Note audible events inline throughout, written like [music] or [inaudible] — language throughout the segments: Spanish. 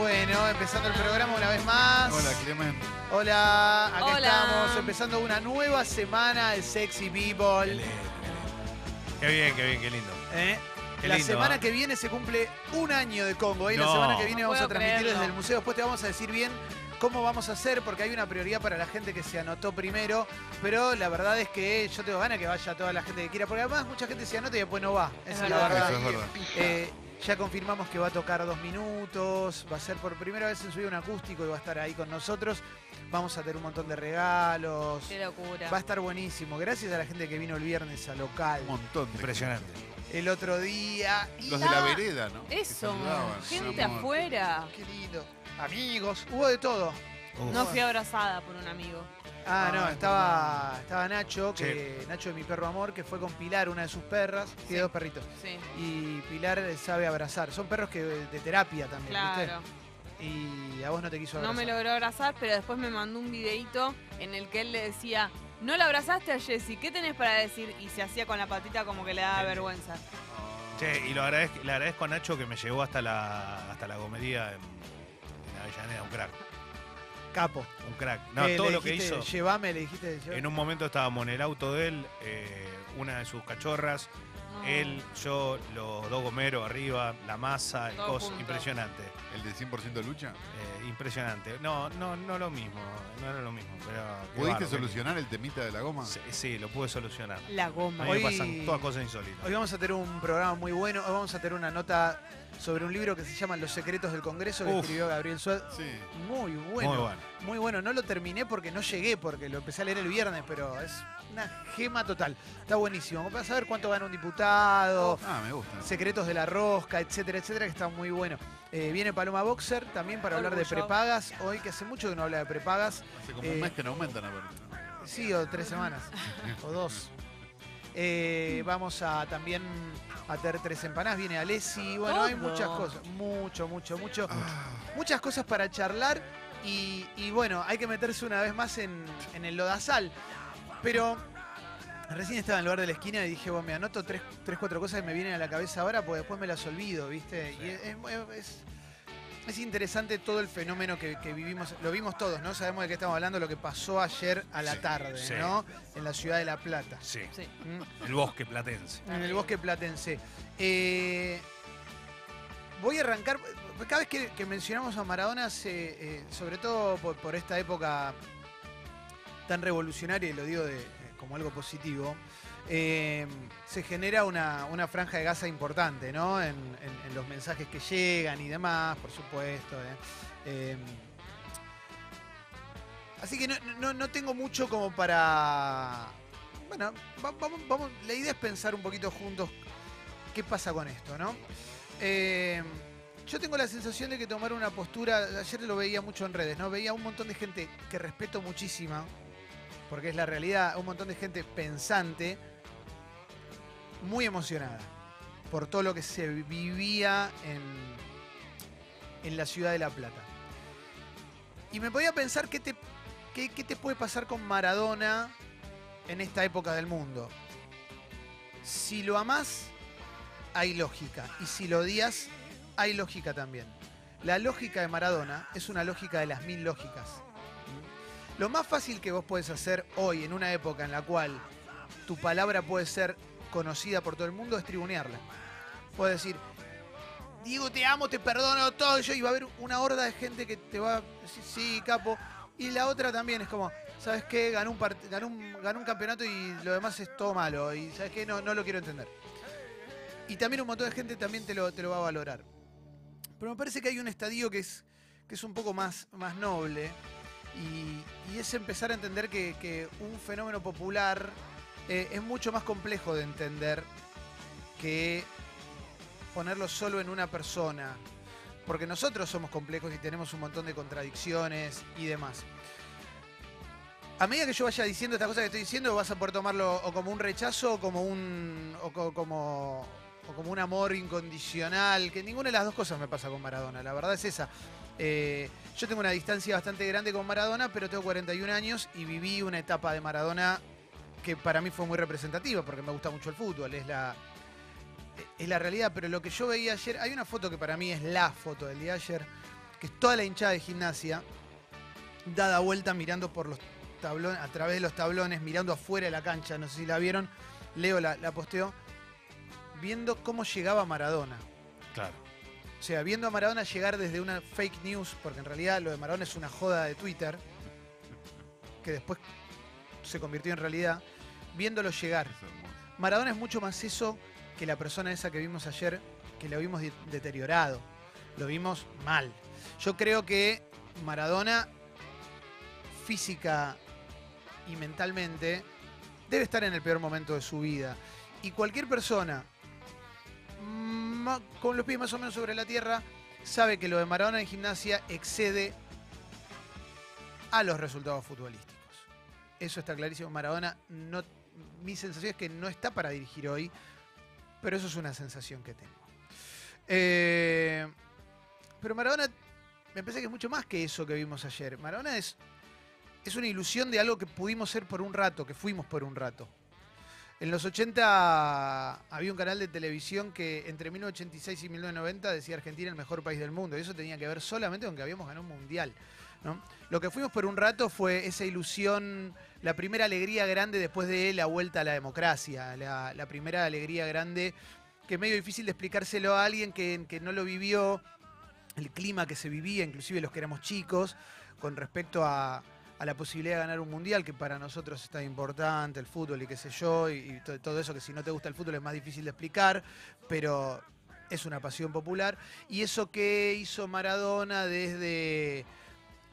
Bueno, empezando el programa una vez más. Hola, Clemen. Hola, acá Hola. estamos empezando una nueva semana de Sexy People. qué lindo. Qué bien, qué bien, qué lindo. ¿eh? Qué La lindo, semana ¿ah? que viene se cumple un año de Congo. Y la No. semana que viene No vamos a transmitir creerlo. desde el museo. Después te vamos a decir bien cómo vamos a hacer, porque hay una prioridad para la gente que se anotó primero. Pero la verdad es que yo tengo ganas que vaya toda la gente que quiera, porque además mucha gente se anota y después no va. Esa es la verdad. verdad. Eso es verdad. Eh, ya confirmamos que va a tocar dos minutos, va a ser por primera vez en su vida un acústico y va a estar ahí con nosotros. Vamos a tener un montón de regalos. Qué locura. Va a estar buenísimo. Gracias a la gente que vino el viernes a local. Un montón de Impresionante. El otro día. y- Los de la vereda, ¿no? Que Eso, saludaban, gente amor. afuera. Qué lindo. Amigos. Hubo de todo. Uf. No fui abrazada por un amigo. Ah, no, Ay, estaba, estaba Nacho, que, Nacho de mi perro amor, que fue con Pilar, una de sus perras. Tiene dos perritos. Sí, Y Pilar sabe abrazar. Son perros que de terapia también, claro. ¿viste? Y a vos no te quiso No abrazar. me logró abrazar, pero después me mandó un videito en el que él le decía, no la abrazaste a Jessy, ¿qué tenés para decir? Y se hacía con la patita como que le daba vergüenza. Che, y lo agradezco, le agradezco a Nacho que me llevó hasta la, hasta la gomería en, en Avellaneda, un crack. Capo. Un crack. No, Eh, todo le lo que dijiste, hizo. Llévame, le dijiste. llévame. En un momento estábamos en el auto de él, eh, una de sus cachorras, No. él, yo, los dos gomeros arriba, la masa, el Todo cos, junto. impresionante. ¿El de 100% lucha? eh, impresionante. No, no, no lo mismo, no era lo mismo, pero. qué ¿Pudiste bárbaro, solucionar el temita de la goma? Sí, sí, lo pude solucionar. La goma. Hoy- pasan todas cosas insólitas. Hoy vamos a tener un programa muy bueno. Hoy vamos a tener una nota sobre un libro que se llama Los secretos del Congreso que Uf. escribió Gabriel Suárez. Sí. Muy bueno. Muy bueno. Muy bueno. No lo terminé porque no llegué, porque lo empecé a leer el viernes, pero es una gema total. Está buenísimo. Vas a ver cuánto gana un diputado. Ah, me gusta. Secretos de la rosca, etcétera, etcétera, que está muy bueno. Eh, viene Paloma Boxer también para hablar de prepagas. Hoy, que hace mucho que no habla de prepagas. Hace como Eh, un mes que no aumentan aparte. ¿no? Sí, o tres semanas. o dos. [laughs] Eh, vamos a también a tener tres empanadas. Viene Alessi. Bueno, hay muchas cosas. Mucho, mucho, mucho. Ah, Muchas cosas para charlar. Y, y bueno, hay que meterse una vez más en, en el lodazal. Pero recién estaba en el lugar de la esquina y dije, bueno, me anoto tres, tres, cuatro cosas que me vienen a la cabeza ahora, porque después me las olvido, ¿viste? Y es, es- es- es interesante todo el fenómeno que, que vivimos, lo vimos todos, ¿no? Sabemos de qué estamos hablando, lo que pasó ayer a la Sí, tarde, sí. ¿no? En la ciudad de La Plata. Sí, Sí. ¿Mm? el bosque platense. En el bosque platense. Eh, voy a arrancar. Cada vez que, que mencionamos a Maradona, se, eh, sobre todo por, por esta época tan revolucionaria, y lo digo de- eh, como algo positivo, eh, se genera una, una franja de gasa importante, ¿no? En, los mensajes que llegan y demás, por supuesto. ¿eh? Eh, así que no, no- no tengo mucho como para. Bueno, va- vamos, vamos, la idea es pensar un poquito juntos qué pasa con esto, ¿no? Yo tengo la sensación de que tomar una postura, ayer lo veía mucho en redes, ¿no? Veía un montón de gente que respeto muchísima, porque es la realidad, un montón de gente pensante, muy emocionada por todo lo que se vivía en, en la ciudad de La Plata. Y me podía pensar qué te, qué, qué te puede pasar con Maradona en esta época del mundo. Si lo amás, hay lógica. Y si lo odias, hay lógica también. La lógica de Maradona es una lógica de las mil lógicas. Lo más fácil que vos podés hacer hoy, en una época en la cual tu palabra puede ser conocida por todo el mundo, es tribunearla. Puedes decir, Diego, te amo, te perdono todo. y va a haber una horda de gente que te va a decir, sí, capo. Y la otra también es como, ¿sabes qué? Ganó un, ganó un, ganó un campeonato y lo demás es todo malo. Y ¿sabes qué? No, no lo quiero entender. Y también un montón de gente también te lo, te lo va a valorar. Pero me parece que hay un estadio que es, que es un poco más, más noble. Y, es empezar a entender que un fenómeno popular eh, es mucho más complejo de entender que ponerlo solo en una persona. Porque nosotros somos complejos y tenemos un montón de contradicciones y demás. A medida que yo vaya diciendo estas cosas que estoy diciendo, vas a poder tomarlo o como un rechazo o como un. o co- como. o como un amor incondicional. Que ninguna de las dos cosas me pasa con Maradona. La verdad es esa. Eh, yo tengo una distancia bastante grande con Maradona, pero tengo 41 años y viví una etapa de Maradona que para mí fue muy representativa, porque me gusta mucho el fútbol, es la, es la realidad. Pero lo que yo veía ayer, hay una foto que para mí es la foto del día de ayer, que es toda la hinchada de gimnasia, dada vuelta mirando por los tablones, a través de los tablones, mirando afuera de la cancha, no sé si la vieron, Leo la, la posteó, viendo cómo llegaba Maradona. Claro. O sea, viendo a Maradona llegar desde una fake news, porque en realidad lo de Maradona es una joda de Twitter, que después se convirtió en realidad, viéndolo llegar. Maradona es mucho más eso que la persona esa que vimos ayer, que lo vimos de- deteriorado. Lo vimos mal. Yo creo que Maradona, física y mentalmente, debe estar en el peor momento de su vida. Y cualquier persona ma- con los pies más o menos sobre la tierra sabe que lo de Maradona en gimnasia excede a los resultados futbolísticos. Eso está clarísimo. Maradona no mi sensación es que no está para dirigir hoy, pero eso es una sensación que tengo. Eh, pero Maradona, me parece que es mucho más que eso que vimos ayer. Maradona es, es una ilusión de algo que pudimos ser por un rato, que fuimos por un rato. En los 80 había un canal de televisión que entre 1986 y 1990 decía Argentina el mejor país del mundo. Y eso tenía que ver solamente con que habíamos ganado un mundial. Lo que fuimos por un rato fue esa ilusión, la primera alegría grande después de la vuelta a la democracia, la, primera alegría grande que es medio difícil de explicárselo a alguien que, no lo vivió, el clima que se vivía, inclusive los que éramos chicos, con respecto a, la posibilidad de ganar un mundial, que para nosotros está importante, el fútbol y qué sé yo, y, y to- todo eso que si no te gusta el fútbol es más difícil de explicar, pero es una pasión popular. Y eso que hizo Maradona desde,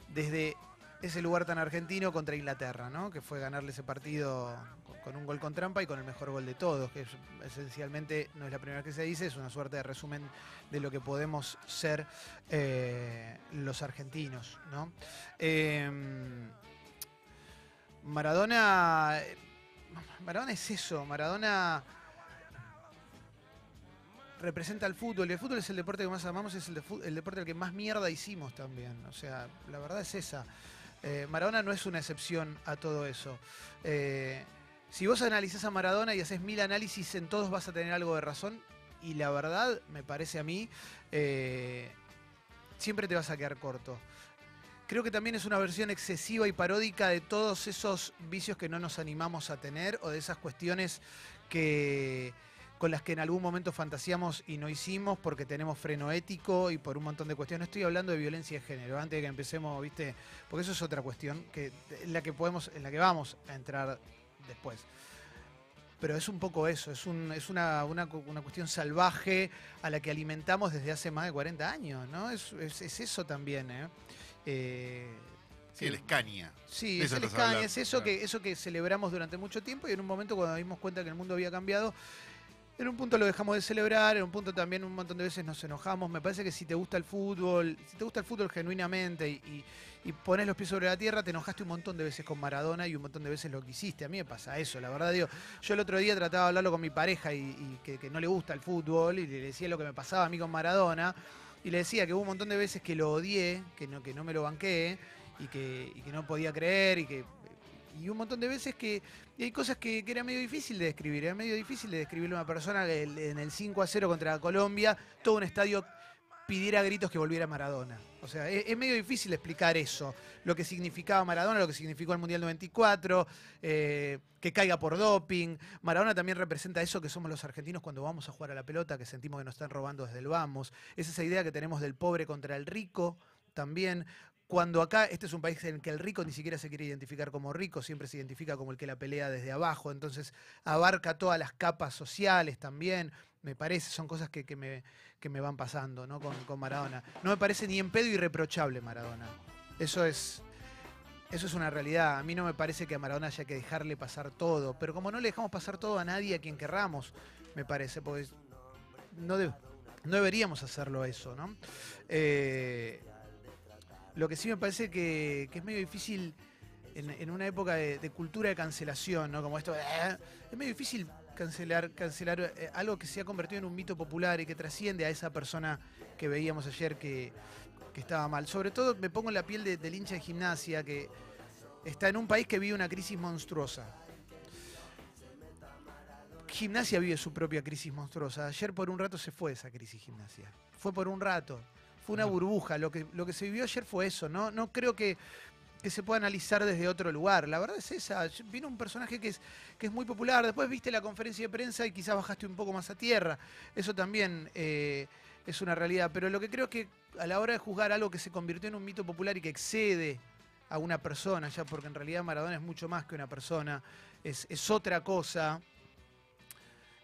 desde ese lugar tan argentino contra Inglaterra, ¿no? que fue ganarle ese partido con, un gol con trampa y con el mejor gol de todos, que es- esencialmente no es la primera vez que se dice, es una suerte de resumen de lo que podemos ser eh, los argentinos. ¿no? Em, Maradona. Maradona es eso. Maradona representa el fútbol. Y el fútbol es el deporte que más amamos, es el deporte al que más mierda hicimos también. O sea, la verdad es esa. Eh, Maradona no es una excepción a todo eso. Eh, si vos analizás a Maradona y haces mil análisis, en todos vas a tener algo de razón. Y la verdad, me parece a mí, eh, siempre te vas a quedar corto. Creo que también es una versión excesiva y paródica de todos esos vicios que no nos animamos a tener o de esas cuestiones que con las que en algún momento fantaseamos y no hicimos porque tenemos freno ético y por un montón de cuestiones. Estoy hablando de violencia de género, antes de que empecemos, ¿viste? Porque eso es otra cuestión que en la que podemos en la que vamos a entrar después. Pero es un poco eso, es, un, es una, una cu- una cuestión salvaje a la que alimentamos desde hace más de 40 años, ¿no? Es, es- es eso también, ¿eh? Eh, Sí, el Escaña. Sí, es el Escaña, es eso claro. que, eso que celebramos durante mucho tiempo y en un momento cuando nos dimos cuenta que el mundo había cambiado, en un punto lo dejamos de celebrar, en un punto también un montón de veces nos enojamos. Me parece que si te gusta el fútbol, si te gusta el fútbol genuinamente y, y, pones los pies sobre la tierra, te enojaste un montón de veces con Maradona y un montón de veces lo que hiciste. A mí me pasa eso, la verdad, digo, yo el otro día trataba de hablarlo con mi pareja y, que, no le gusta el fútbol y le decía lo que me pasaba a mí con Maradona y le decía que hubo un montón de veces que lo odié, que no, que no me lo banqué y que no podía creer y que y un montón de veces que hay cosas que, que era medio difícil de describir, era medio difícil de describirle a una persona que en el 5 a 0 contra Colombia, todo un estadio pidiera gritos que volviera Maradona. O sea, es, es medio difícil explicar eso, lo que significaba Maradona, lo que significó el Mundial 94, eh, que caiga por doping. Maradona también representa eso que somos los argentinos cuando vamos a jugar a la pelota, que sentimos que nos están robando desde el vamos. Es esa idea que tenemos del pobre contra el rico también. Cuando acá, este es un país en el que el rico ni siquiera se quiere identificar como rico, siempre se identifica como el que la pelea desde abajo, entonces abarca todas las capas sociales también, me parece, son cosas que, que me, que me van pasando ¿no? con, con Maradona. No me parece ni en pedo irreprochable Maradona. Eso es, eso es una realidad. A mí no me parece que a Maradona haya que dejarle pasar todo, pero como no le dejamos pasar todo a nadie a quien querramos, me parece, porque no, no deberíamos hacerlo eso, ¿no? Eh, lo que sí me parece que, es medio difícil en, una época de, cultura de cancelación, ¿no? Como esto, "Eh", es medio difícil cancelar, cancelar eh, algo que se ha convertido en un mito popular y que trasciende a esa persona que veíamos ayer que, estaba mal. Sobre todo me pongo en la piel de- del hincha de gimnasia que está en un país que vive una crisis monstruosa. Gimnasia vive su propia crisis monstruosa. Ayer por un rato se fue esa crisis gimnasia. Fue por un rato. Fue una burbuja. Lo que, lo que se vivió ayer fue eso, ¿no? No creo que, que se pueda analizar desde otro lugar. La verdad es esa. Vino un personaje que es, que es muy popular. Después viste la conferencia de prensa y quizás bajaste un poco más a tierra. Eso también eh, es una realidad. Pero lo que creo es que a la hora de juzgar algo que se convirtió en un mito popular y que excede a una persona, ya porque en realidad Maradona es mucho más que una persona, es, es otra cosa.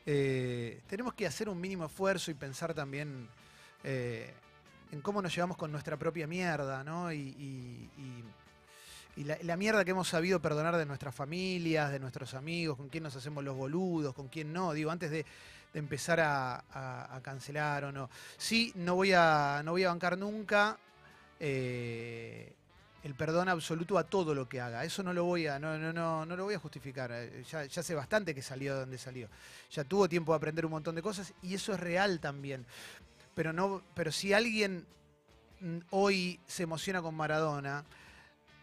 eh, tenemos que hacer un mínimo esfuerzo y pensar también eh, en cómo nos llevamos con nuestra propia mierda, ¿no? Y, la, mierda que hemos sabido perdonar de nuestras familias, de nuestros amigos, con quién nos hacemos los boludos, con quién no, digo, antes de, empezar a cancelar o no. Sí, no voy a, no voy a bancar nunca eh, el perdón absoluto a todo lo que haga. Eso no lo voy a, no, no, no, no lo voy a justificar. Eh, Ya, ya sé bastante que salió de donde salió. Ya tuvo tiempo de aprender un montón de cosas y eso es real también. Pero no, pero si alguien hoy se emociona con Maradona,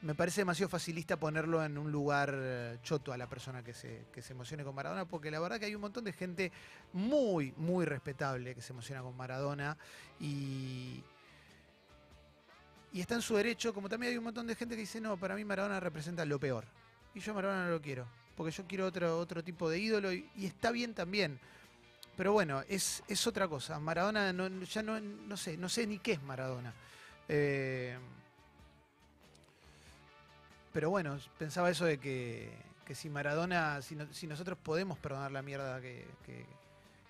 me parece demasiado facilista ponerlo en un lugar eh, choto a la persona que se, que se emocione con Maradona, porque la verdad que hay un montón de gente muy, muy respetable que se emociona con Maradona y, y está en su derecho, como también hay un montón de gente que dice, no, para mí Maradona representa lo peor. Y yo Maradona no lo quiero, porque yo quiero otro, otro tipo de ídolo y, y está bien también. Pero bueno, es, es otra cosa. Maradona ya no, no sé, no sé ni qué es Maradona. Eh, pero bueno, pensaba eso de que, que si Maradona, si, no- si nosotros podemos perdonar la mierda que, que-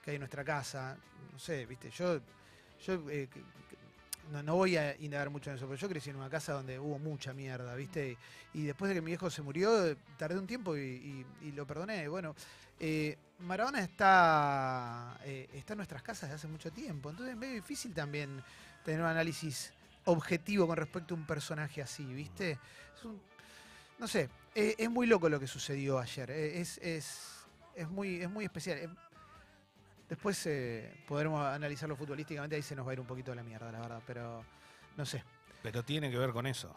hay en nuestra casa, no sé, viste, yo, yo eh, no, no voy a indagar mucho en eso, pero yo crecí en una casa donde hubo mucha mierda, viste, y después de que mi viejo se murió, tardé un tiempo y lo perdoné. Bueno, eh, Maradona está, eh, está en nuestras casas desde hace mucho tiempo, entonces es medio difícil también tener un análisis objetivo con respecto a un personaje así, ¿viste? Es un- no sé, eh, es muy loco lo que sucedió ayer, eh, es, es, es, muy, es muy especial. Después eh, podremos analizarlo futbolísticamente, ahí se nos va a ir un poquito la mierda, la verdad, pero no sé. Pero tiene que ver con eso.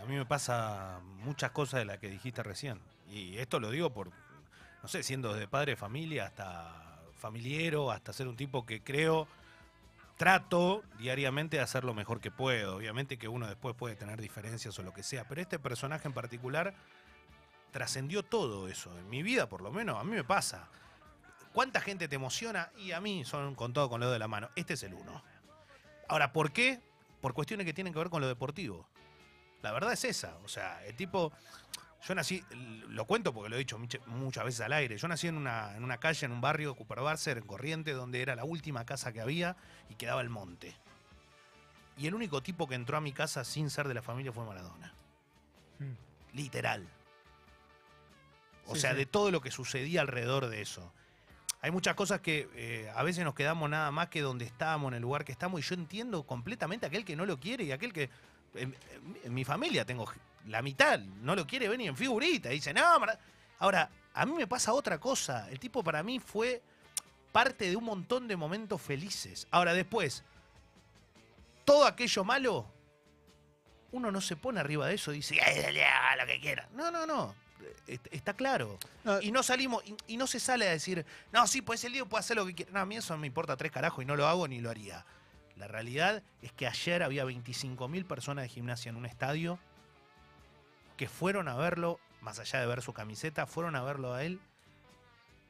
A mí me pasa muchas cosas de las que dijiste recién. Y esto lo digo por, no sé, siendo desde padre de familia hasta familiero, hasta ser un tipo que creo, trato diariamente de hacer lo mejor que puedo. Obviamente que uno después puede tener diferencias o lo que sea, pero este personaje en particular trascendió todo eso. En mi vida, por lo menos, a mí me pasa. ¿Cuánta gente te emociona? Y a mí son con todo con lo de la mano. Este es el uno. Ahora, ¿por qué? Por cuestiones que tienen que ver con lo deportivo. La verdad es esa. O sea, el tipo. Yo nací, lo cuento porque lo he dicho mucha- muchas veces al aire. Yo nací en una, en una calle, en un barrio, Cooper Barcer, en Corriente, donde era la última casa que había y quedaba el monte. Y el único tipo que entró a mi casa sin ser de la familia fue Maradona. Literal. O Sí, sea, sí. de todo lo que sucedía alrededor de eso. Hay muchas cosas que eh, a veces nos quedamos nada más que donde estábamos, en el lugar que estamos, y yo entiendo completamente a aquel que no lo quiere y aquel que. En, en- en mi familia tengo la mitad, no lo quiere ver ni en figurita. y Dice, no, Mara-". Ahora, a mí me pasa otra cosa. El tipo para mí fue parte de un montón de momentos felices. Ahora, después, todo aquello malo, uno no se pone arriba de eso y dice, "Ay, dale, haga lo que quiera. No, no, no. Est- Está claro. No, Y no salimos, y, y no se sale a decir, no, sí, pues el lío puede hacer lo que quiera. No, a mí eso no me importa tres carajos y no lo hago ni lo haría. La realidad es que ayer había 25.000 personas de gimnasia en un estadio que fueron a verlo, más allá de ver su camiseta, fueron a verlo a él.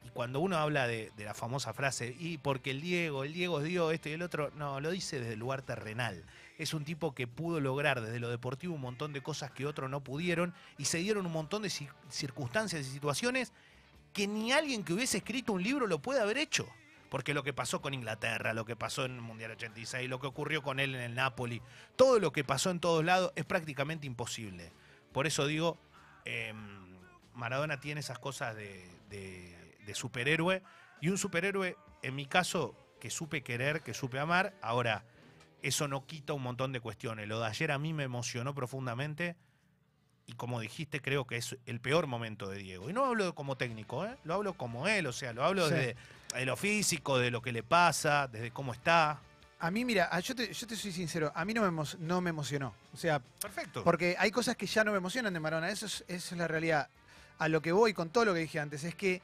Y cuando uno habla de, la famosa frase, y porque el Diego, el Diego dio esto y el otro, no, lo dice desde el lugar terrenal. Es un tipo que pudo lograr desde lo deportivo un montón de cosas que otros no pudieron y se dieron un montón de cir- circunstancias y situaciones que ni alguien que hubiese escrito un libro lo puede haber hecho. Porque lo que pasó con Inglaterra, lo que pasó en el Mundial 86, lo que ocurrió con él en el Napoli, todo lo que pasó en todos lados es prácticamente imposible. Por eso digo, eh, Maradona tiene esas cosas de, de- de superhéroe y un superhéroe, en mi caso, que supe querer, que supe amar. Ahora, eso no quita un montón de cuestiones. Lo de ayer a mí me emocionó profundamente y como dijiste, creo que es el peor momento de Diego. Y no hablo como técnico, ¿eh? lo hablo como él, o sea, lo hablo Sí. desde de lo físico, de lo que le pasa, desde cómo está. A mí, mira, yo te, yo te soy sincero, a mí no me, emo- no me emocionó. O sea, Perfecto. porque hay cosas que ya no me emocionan de Maradona, eso es, eso es la realidad. A lo que voy con todo lo que dije antes, es que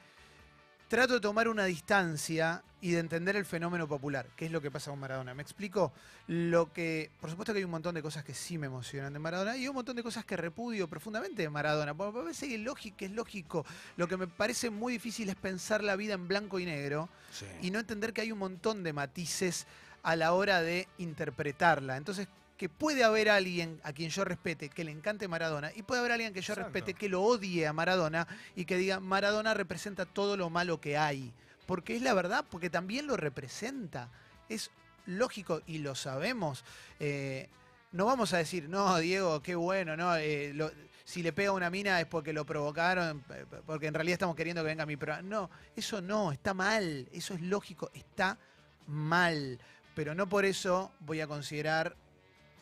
trato de tomar una distancia y de entender el fenómeno popular, que es lo que pasa con Maradona. ¿Me explico? Lo que, por supuesto que hay un montón de cosas que sí me emocionan de Maradona y un montón de cosas que repudio profundamente de Maradona. Porque me parece que es lógico, es lógico. Lo que me parece muy difícil es pensar la vida en blanco y negro Sí. y no entender que hay un montón de matices a la hora de interpretarla. Entonces, que puede haber alguien a quien yo respete que le encante Maradona y puede haber alguien que yo Exacto. respete que lo odie a Maradona y que diga Maradona representa todo lo malo que hay. Porque es la verdad, porque también lo representa. Es lógico y lo sabemos. Eh, no vamos a decir, no, Diego, qué bueno, no, eh, lo- si le pega una mina es porque lo provocaron, porque en realidad estamos queriendo que venga mi programa. No, eso no, está mal, eso es lógico, está mal. Pero no por eso voy a considerar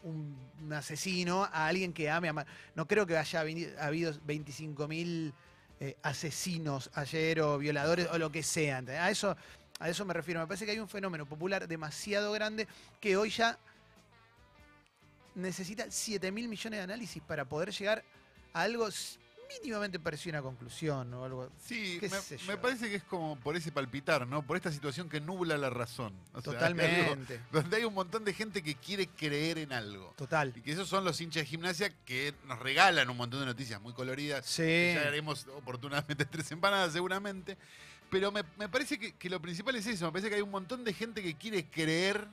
un, asesino a alguien que ame a No creo que haya habido 25.000 eh, asesinos ayer o violadores o lo que sea. A eso, a eso me refiero. Me parece que hay un fenómeno popular demasiado grande que hoy ya necesita 7 mil millones de análisis para poder llegar a algo mínimamente parecido a una conclusión o algo. Sí, qué me, sé me yo. parece que es como por ese palpitar, ¿no? Por esta situación que nubla la razón. O sea, algo Totalmente. [laughs] donde hay un montón de gente que quiere creer en algo. Total. Y que esos son los hinchas de gimnasia que nos regalan un montón de noticias muy coloridas. Sí. que Ya haremos oportunamente [laughs] tres empanadas seguramente. Pero me, me parece que, que lo principal es eso. Me parece que hay un montón de gente que quiere creer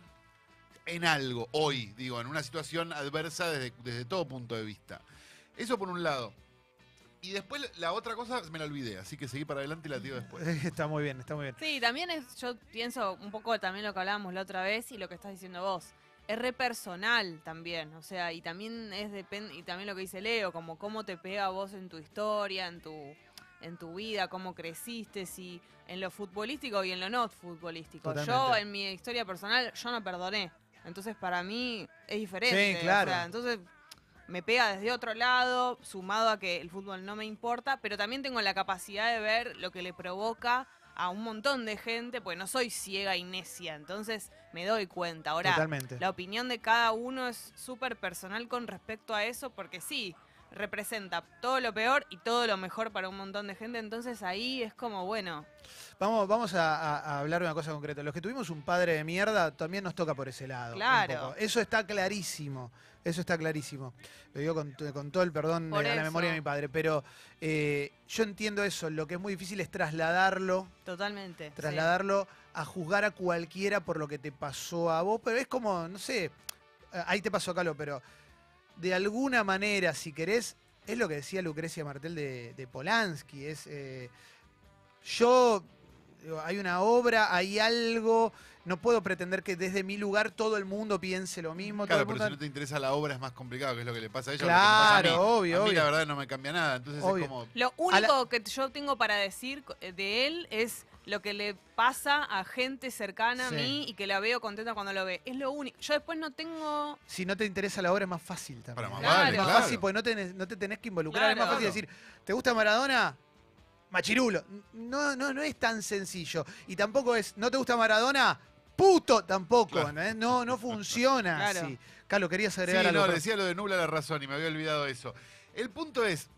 en algo hoy, digo, en una situación adversa desde, desde todo punto de vista. Eso por un lado. Y después la otra cosa me la olvidé, así que seguí para adelante y la tiro después. [laughs] Está muy bien, está muy bien. Sí, también es, yo pienso un poco también lo que hablábamos la otra vez y lo que estás diciendo vos. Es re personal también, o sea, y también es depende y también lo que dice Leo, como cómo te pega vos en tu historia, en tu en tu vida, cómo creciste, si en lo futbolístico y en lo no futbolístico. Yo en mi historia personal yo no perdoné. Entonces para mí es diferente, Sí, o claro. sea, entonces me pega desde otro lado, sumado a que el fútbol no me importa, pero también tengo la capacidad de ver lo que le provoca a un montón de gente, pues no soy ciega y necia, entonces me doy cuenta. Ahora, Totalmente. la opinión de cada uno es súper personal con respecto a eso, porque sí, representa todo lo peor y todo lo mejor para un montón de gente, entonces ahí es como, bueno, Vamos, vamos a, a- a hablar de una cosa concreta. Los que tuvimos un padre de mierda también nos toca por ese lado. Claro. Eso está clarísimo. Eso está clarísimo. Lo digo con, todo el perdón Por de, a la memoria de mi padre. Pero eh, yo entiendo eso. Lo que es muy difícil es trasladarlo, totalmente. sí. trasladarlo a juzgar a cualquiera por lo que te pasó a vos. Pero es como, no sé, ahí te pasó, Calo, pero de alguna manera, si querés, es lo que decía Lucrecia Martel de, de Polanski. Es. eh, yo. Hay una obra, hay algo. No puedo pretender que desde mi lugar todo el mundo piense lo mismo. Claro, todo el pero si no te interesa la obra es más complicado, que es lo que le pasa a ella. o lo que me pasa a Claro, mí. obvio, A mí obvio. la verdad no me cambia nada, entonces Obvio. es como... Lo la- único que yo tengo para decir de él es lo que le pasa a gente cercana Sí. a mí y que la veo contenta cuando lo ve. Es lo único. Yo después no tengo... Si no te interesa la obra es más fácil también. Para más ¿eh? vale, es más claro. fácil porque no, tenés- no te tenés que involucrar. Es más Claro. fácil decir, ¿te gusta Maradona? Machirulo. No, no, no es tan sencillo. Y tampoco es, ¿no te gusta Maradona? Puto tampoco. Claro. ¿entendés? No, no funciona [laughs] Claro. así. Carlos, querías Sí, agregar algo. no, decía lo de nubla la razón y me había olvidado eso. El punto es,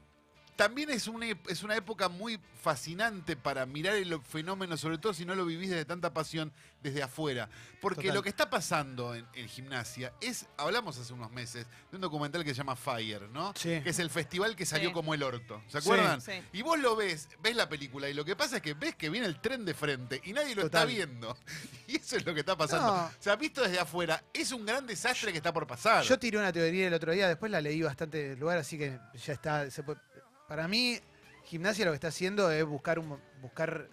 también es una, es una época muy fascinante para mirar el fenómeno, sobre todo si no lo vivís desde tanta pasión desde afuera. Porque Total. lo que está pasando en, en gimnasia es, hablamos hace unos meses de un documental que se llama Fire, ¿no? Sí. Que es el festival que salió Sí. como el orto. ¿Se acuerdan? Sí. Y vos lo ves, ves la película y lo que pasa es que ves que viene el tren de frente y nadie lo Total. está viendo. [laughs] Y eso es lo que está pasando. No. O sea, visto desde afuera, es un gran desastre que está por pasar. Yo tiré una teoría el otro día, después la leí bastante lugar, así que ya está. se puede- para mí, gimnasia lo que está haciendo es buscar un, buscar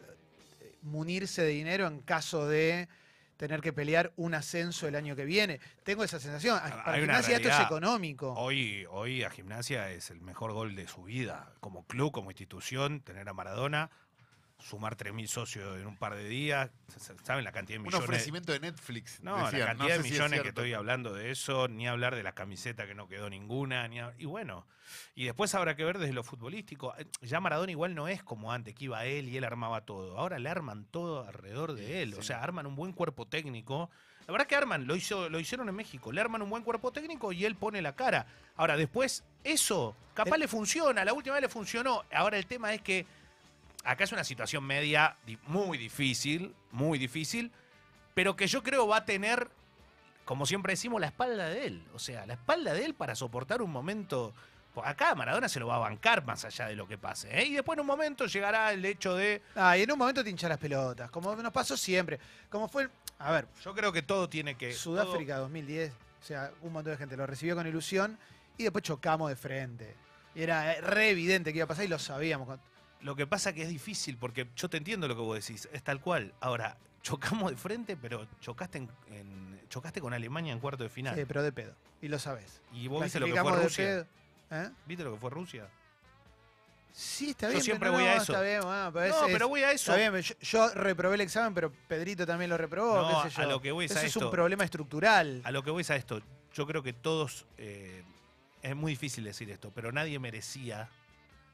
eh, munirse de dinero en caso de tener que pelear un ascenso el año que viene. Tengo esa sensación. Hay Para gimnasia esto es económico. Hoy, hoy a Gimnasia es el mejor gol de su vida. Como club, como institución, tener a Maradona, sumar 3.000 socios en un par de días. ¿Saben la cantidad de un millones? ofrecimiento de Netflix. No, decían. la cantidad sé de si es millones que estoy hablando de eso, ni hablar de la camiseta que no quedó ninguna, ni y bueno, y después habrá que ver desde lo futbolístico. Eh, Ya Maradona igual no es como antes, que iba él y él armaba todo. Ahora le arman todo alrededor de él, o sea, arman un buen cuerpo técnico. La verdad que arman, lo, hizo, lo hicieron en México, le arman un buen cuerpo técnico y él pone la cara. Ahora, después, eso, capaz El- le funciona, la última vez le funcionó. Ahora el tema es que acá es una situación media di- muy difícil, muy difícil, pero que yo creo va a tener, como siempre decimos, la espalda de él. O sea, la espalda de él para soportar un momento. pues Acá Maradona se lo va a bancar más allá de lo que pase. ¿eh? Y después en un momento llegará el hecho de. Ah, y en un momento te hincha las pelotas, como nos pasó siempre. Como fue, el- a ver, Yo creo que todo tiene que. Sudáfrica 2010, o sea, un montón de gente lo recibió con ilusión y después chocamos de frente. Y era eh, re evidente que iba a pasar y lo sabíamos. Lo que pasa que es difícil, porque yo te entiendo lo que vos decís, es tal cual. Ahora, [laughs] chocamos de frente, pero chocaste, en, en- chocaste con Alemania en cuarto de final. Sí, pero de pedo. Y lo sabés. y vos viste lo que fue Clasificamos de Rusia. pedo. ¿Eh? ¿Viste lo que fue Rusia? Sí, está Yo bien. siempre pero voy no, a eso. Está bien, bueno, pero es- no, es- pero voy a eso. Está bien, yo, yo reprobé el examen, pero Pedrito también lo reprobó. No, qué sé a lo que voy es Eso a es un problema estructural. A lo que voy es a esto. Yo creo que todos. eh, es muy difícil decir esto, pero nadie merecía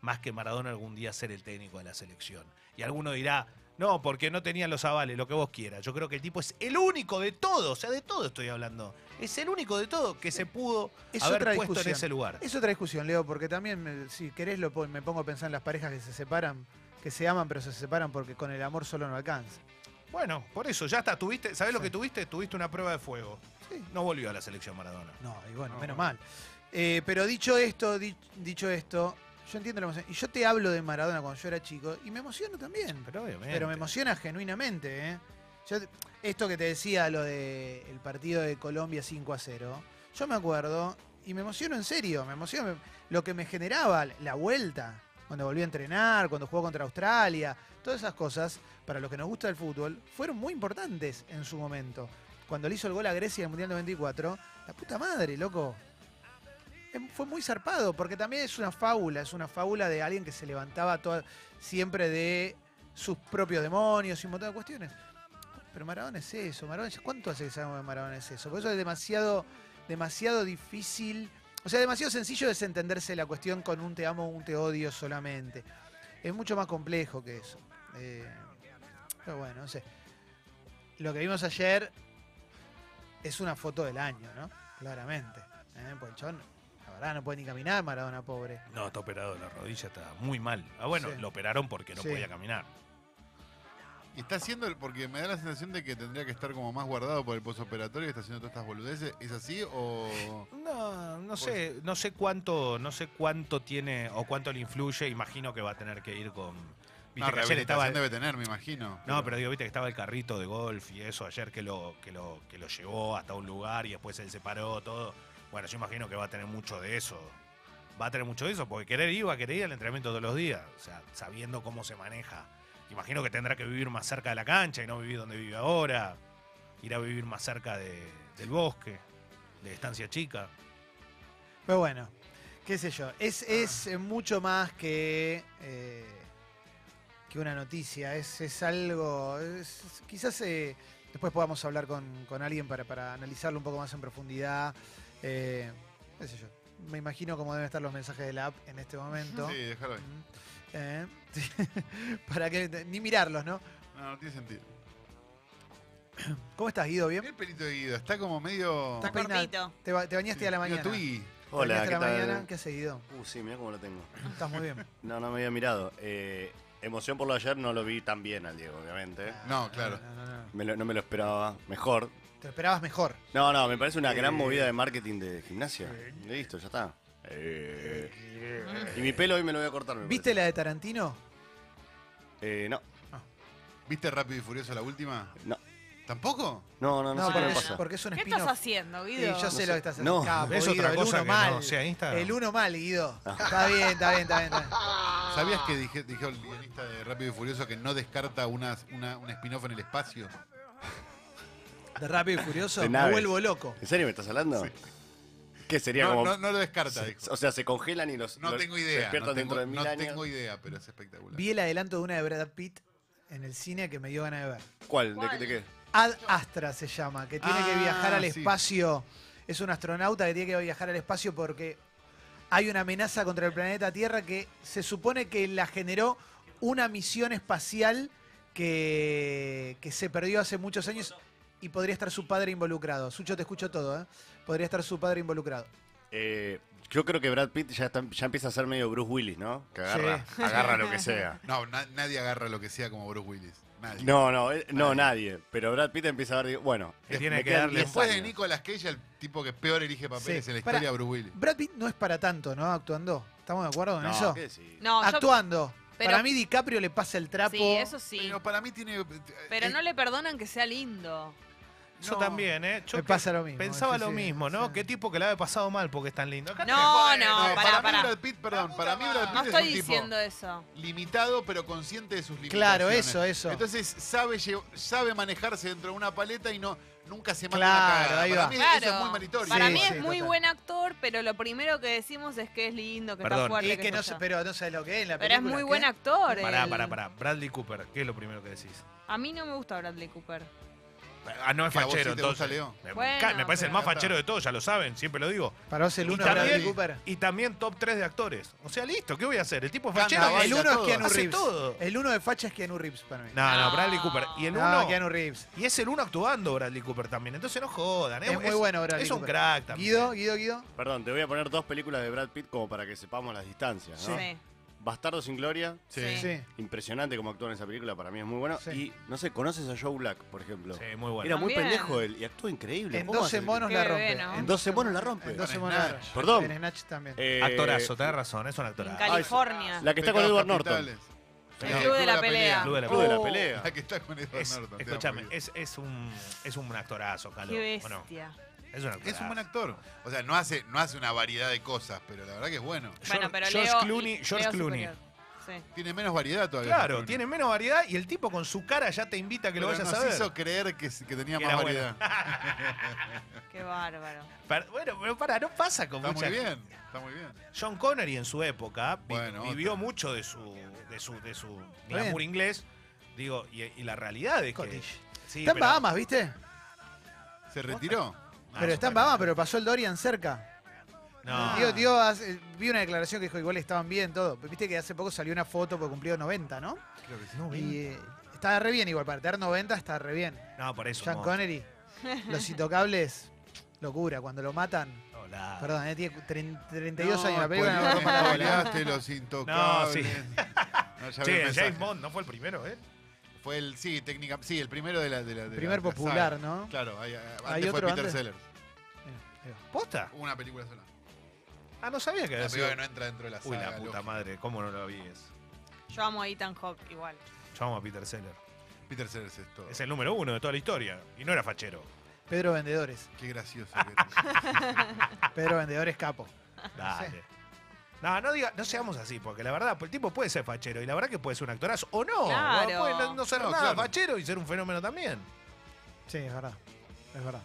más que Maradona algún día ser el técnico de la selección. Y alguno dirá, no, porque no tenían los avales, lo que vos quieras. Yo creo que el tipo es el único de todo, o sea, de todo estoy hablando. Es el único de todo que se pudo Es haber otra puesto en ese lugar. Es otra discusión, Leo, porque también, me- si querés, lo, me pongo a pensar en las parejas que se separan, que se aman, pero se separan porque con el amor solo no alcanza. Bueno, por eso, ya está. Tuviste, ¿Sabés lo que tuviste? Tuviste una prueba de fuego. Sí. No volvió a la selección Maradona. No, y bueno, No, menos bueno. mal. Eh, pero dicho esto, di- dicho esto, yo entiendo la emoción. Y yo te hablo de Maradona cuando yo era chico y me emociono también. Pero obviamente. Pero me emociona genuinamente, ¿eh? Yo esto que te decía, lo del partido de Colombia 5 a 0, yo me acuerdo y me emociono en serio, me emociona me- lo que me generaba la vuelta, cuando volví a entrenar, cuando jugó contra Australia, todas esas cosas, para los que nos gusta el fútbol, fueron muy importantes en su momento. Cuando le hizo el gol a Grecia en el Mundial 94, la puta madre, loco. Fue muy zarpado, porque también es una fábula, es una fábula de alguien que se levantaba toda- siempre de sus propios demonios y un montón de cuestiones. Pero Maradona es eso, Maradona ¿cuánto hace que sabemos que Maradona es eso? Por eso es demasiado, demasiado difícil, o sea, demasiado sencillo desentenderse la cuestión con un te amo o un te odio solamente. Es mucho más complejo que eso. Eh, pero bueno, no sé. Lo que vimos ayer es una foto del año, ¿no? Claramente. ¿eh? El chabón, verdad, no puede ni caminar, Maradona, pobre. No, está operado de la rodilla, está muy mal. Ah, bueno, Sí. lo operaron porque no Sí. podía caminar. Y está haciendo, el- porque me da la sensación de que tendría que estar como más guardado por el postoperatorio y está haciendo todas estas boludeces. ¿Es así o...? No, no sé, no sé cuánto, no sé cuánto tiene o cuánto le influye. Imagino que va a tener que ir con. Viste No, que ayer estaba. rehabilitación debe tener, me imagino. No, pero digo, viste que estaba el carrito de golf y eso ayer que lo, que lo, que lo llevó hasta un lugar y después él se paró, todo. Bueno, yo imagino que va a tener mucho de eso. Va a tener mucho de eso, porque querer ir, va a querer ir al entrenamiento todos los días. O sea, sabiendo cómo se maneja. Imagino que tendrá que vivir más cerca de la cancha y no vivir donde vive ahora. Ir a vivir más cerca de- del bosque, de estancia chica. Pero bueno, qué sé yo. Es, es eh, mucho más que, eh, que una noticia. Es, es algo. es- quizás eh, después podamos hablar con, con alguien para, para analizarlo un poco más en profundidad. Eh, qué sé yo. Me imagino cómo deben estar los mensajes de la app en este momento. Sí, déjalo ahí. Mm. Eh, [laughs] para que ni mirarlos, ¿no? No, no tiene sentido. ¿Cómo estás, Guido? ¿Bien? el pelito de Guido, está como medio... Estás Está peinado. cortito. ¿Te, ba- te bañaste a la mañana? tui. ¿Te Hola, ¿qué la tal? mañana? ¿Qué has seguido? Uh, sí, mira cómo lo tengo. Estás muy bien. [laughs] No, no me había mirado. Eh, emoción por lo de ayer, no lo vi tan bien al Diego, obviamente. No, claro. No, no, no. Me lo- no me lo esperaba. Mejor. Te lo esperabas mejor. No, no, me parece una gran movida de marketing de gimnasia. Listo, ya está. Eh, y mi pelo hoy me lo voy a cortar. me ¿Viste la de Tarantino? Eh, no, ¿Viste Rápido y Furioso la última? no. ¿Tampoco? No, no, no, No, sé qué porque, me es, pasa. porque es un ¿Qué spin-off. estás haciendo, Guido? yo sé sé. lo que estás haciendo. No, Capo, es Guido, otra el cosa uno que mal. no sea Instagram. El uno mal, Guido. [laughs] Está bien, está bien, está bien. está bien. ¿Sabías que dije, dijo el guionista de Rápido y Furioso que no descarta una, una- un spin-off en el espacio? De Rápido y Furioso, [laughs] De me naves. vuelvo loco. ¿En serio me estás hablando? Sí. ¿Qué sería No, como.? no, no lo descarta, dijo. o sea, se congelan y los. No los- tengo se idea. despiertan No tengo, dentro de mil no años. tengo idea, pero es espectacular. Vi el adelanto de una de Brad Pitt en el cine que me dio ganas de ver. ¿Cuál? ¿De, ¿Cuál? qué- de qué? Ad Astra se llama, que tiene que Ah, viajar al sí. espacio. Es un astronauta que tiene que viajar al espacio porque hay una amenaza contra el planeta Tierra que se supone que la generó una misión espacial que, que se perdió hace muchos años y podría estar su padre involucrado. Sucho, te escucho todo, ¿eh? Podría estar su padre involucrado. Eh, yo creo que Brad Pitt ya, está- ya empieza a ser medio Bruce Willis, ¿no? Que agarra, agarra lo [laughs] que sea. No, na- nadie agarra lo que sea como Bruce Willis. Nadie. No, no, eh, no, nadie. Pero Brad Pitt empieza a ver, digo, bueno, Que es- tiene me que quedan darle- 10 Después de años. Nicolas Cage, el tipo que peor elige papeles Sí. en la Pará. historia, Bruce Willis. Brad Pitt no es para tanto, ¿no? Actuando. ¿Estamos de acuerdo con No, eso? ¿qué decís? No, yo- Actuando. pero- para mí DiCaprio le pasa el trapo. Sí, eso sí. Pero para mí tiene. Pero eh, no le perdonan que sea lindo. Yo No. también, ¿eh? Yo Me pasa lo mismo. Pensaba sí, lo sí, mismo, ¿no? sí. Qué tipo que la había pasado mal porque es tan lindo. Acá No, no, No, pará, para pará. mí Brad Pitt, perdón, para mí Brad Pitt No es estoy un tipo diciendo eso. limitado pero consciente de sus limitaciones. Claro, eso, eso. Entonces sabe sabe manejarse dentro de una paleta y no nunca se manda Claro, una ahí Para va. mí Claro. eso es muy meritorio. Para Sí, mí sí, es muy total. buen actor, pero lo primero que decimos es que es lindo, que Perdón. está fuerte. Y que sé no sé, pero no sabes lo que es en la Pero es película. muy ¿qué? buen actor. Pará, pará, pará. Bradley Cooper, ¿qué es lo primero que decís? A mí no me gusta Bradley Cooper. Ah, no es ¿Que a vos fachero, sí te gusta, entonces. Leo? Me, Bueno, ca- me parece el pero- más fachero de todos, ya lo saben, siempre lo digo. Para vos el Y Bradley también, Cooper. y también top 3 de actores. O sea, listo, ¿qué voy a hacer? El tipo es Canta, fachero. No, baila el uno es todo. Keanu Hace Reeves. todo. El uno de facha es Keanu Reeves para mí. No, no, No. Bradley Cooper. Y el No, uno. Keanu Reeves. Y es el uno actuando Bradley Cooper también. Entonces no jodan. Es muy bueno Bradley Es un Cooper. crack también. Guido, Guido, Guido. Perdón, te voy a poner dos películas de Brad Pitt como para que sepamos las distancias, ¿no? Sí. Bastardo sin Gloria, Sí. Sí. Impresionante como actúa en esa película, para mí es muy bueno. Sí. Y, no sé, ¿conoces a Joe Black, por ejemplo? Sí, muy bueno. Era muy También. pendejo él y actúa increíble. En ¿Cómo 12 hace? monos la bebé, rompe. ¿no? En 12 monos la rompe. En 12 Con monos la Snatch. rompe. Perdón. En Snatch también. Eh, Actorazo, tenés razón, es un En actorazo. California. La que está con Pecados Edward Norton. capitales. El Sí, Club de la Pelea. Club de la Club de la pelea. La que está con Edward Es- Norton. te escúchame, es, es, un, es un actorazo, Calo. Qué ¿o no? bestia. Es un actorazo. Es un buen actor. O sea, no hace, no hace una variedad de cosas, pero la verdad que es bueno. Bueno, pero George Leo, Clooney- George Leo Clooney. superior. Sí. Tiene menos variedad todavía. Claro, Clooney. tiene menos variedad y el tipo con su cara ya te invita a que lo vayas nos a ver. hizo creer que, que tenía Que más era variedad. [laughs] Qué bárbaro. Pero- bueno, pero para, no pasa con Está mucha muy bien, está muy bien. John Connery en su época vi- Bueno, vivió otra. mucho de su de su de su bien. glamour inglés. Digo, y, y la realidad es que Scottish. sí, Está en pero- Bahamas, ¿viste? ¿Se retiró? Ah, pero está. Bahamas, pero pasó el Dorian cerca. No. Dio- dio vi una declaración que dijo igual estaban bien todo. Viste que hace poco salió una foto porque cumplió 90, ¿no? Creo que sí. No, Y eh, está re bien igual, para tener 90 está re bien. No, por eso. Sean no. Connery, los [laughs] intocables, locura. Cuando lo matan, No, la- perdón, eh, tiene tre- 32 No, años la película, no bola. spoileaste los intocables. No, sí. No. James Bond no fue el primero, ¿eh? Fue el, sí, técnica, sí, el primero de la de la de la- Primer la popular. ¿no? Claro, hay, antes ¿Hay fue otro Peter antes? Sellers. Mira, ahí va. ¿Posta? Una película sola. Ah, no sabía que La había sido. película que no entra dentro de la Uy, saga. la puta madre, ¿cómo no lo vi? Es? Yo amo a Ethan Hawke igual. Yo amo a Peter Seller. Peter Sellers es todo. Es el número uno de toda la historia. Y no era fachero. Pedro Vendedores. Qué gracioso. que [laughs] es. Pedro Vendedores capo. Dale. No, no, diga, no seamos así, porque la verdad, pues, el tipo puede ser fachero y la verdad que puede ser un actorazo o no. Claro. Puede no, no ser No, nada claro. fachero y ser un fenómeno también. Sí, es verdad. Es verdad.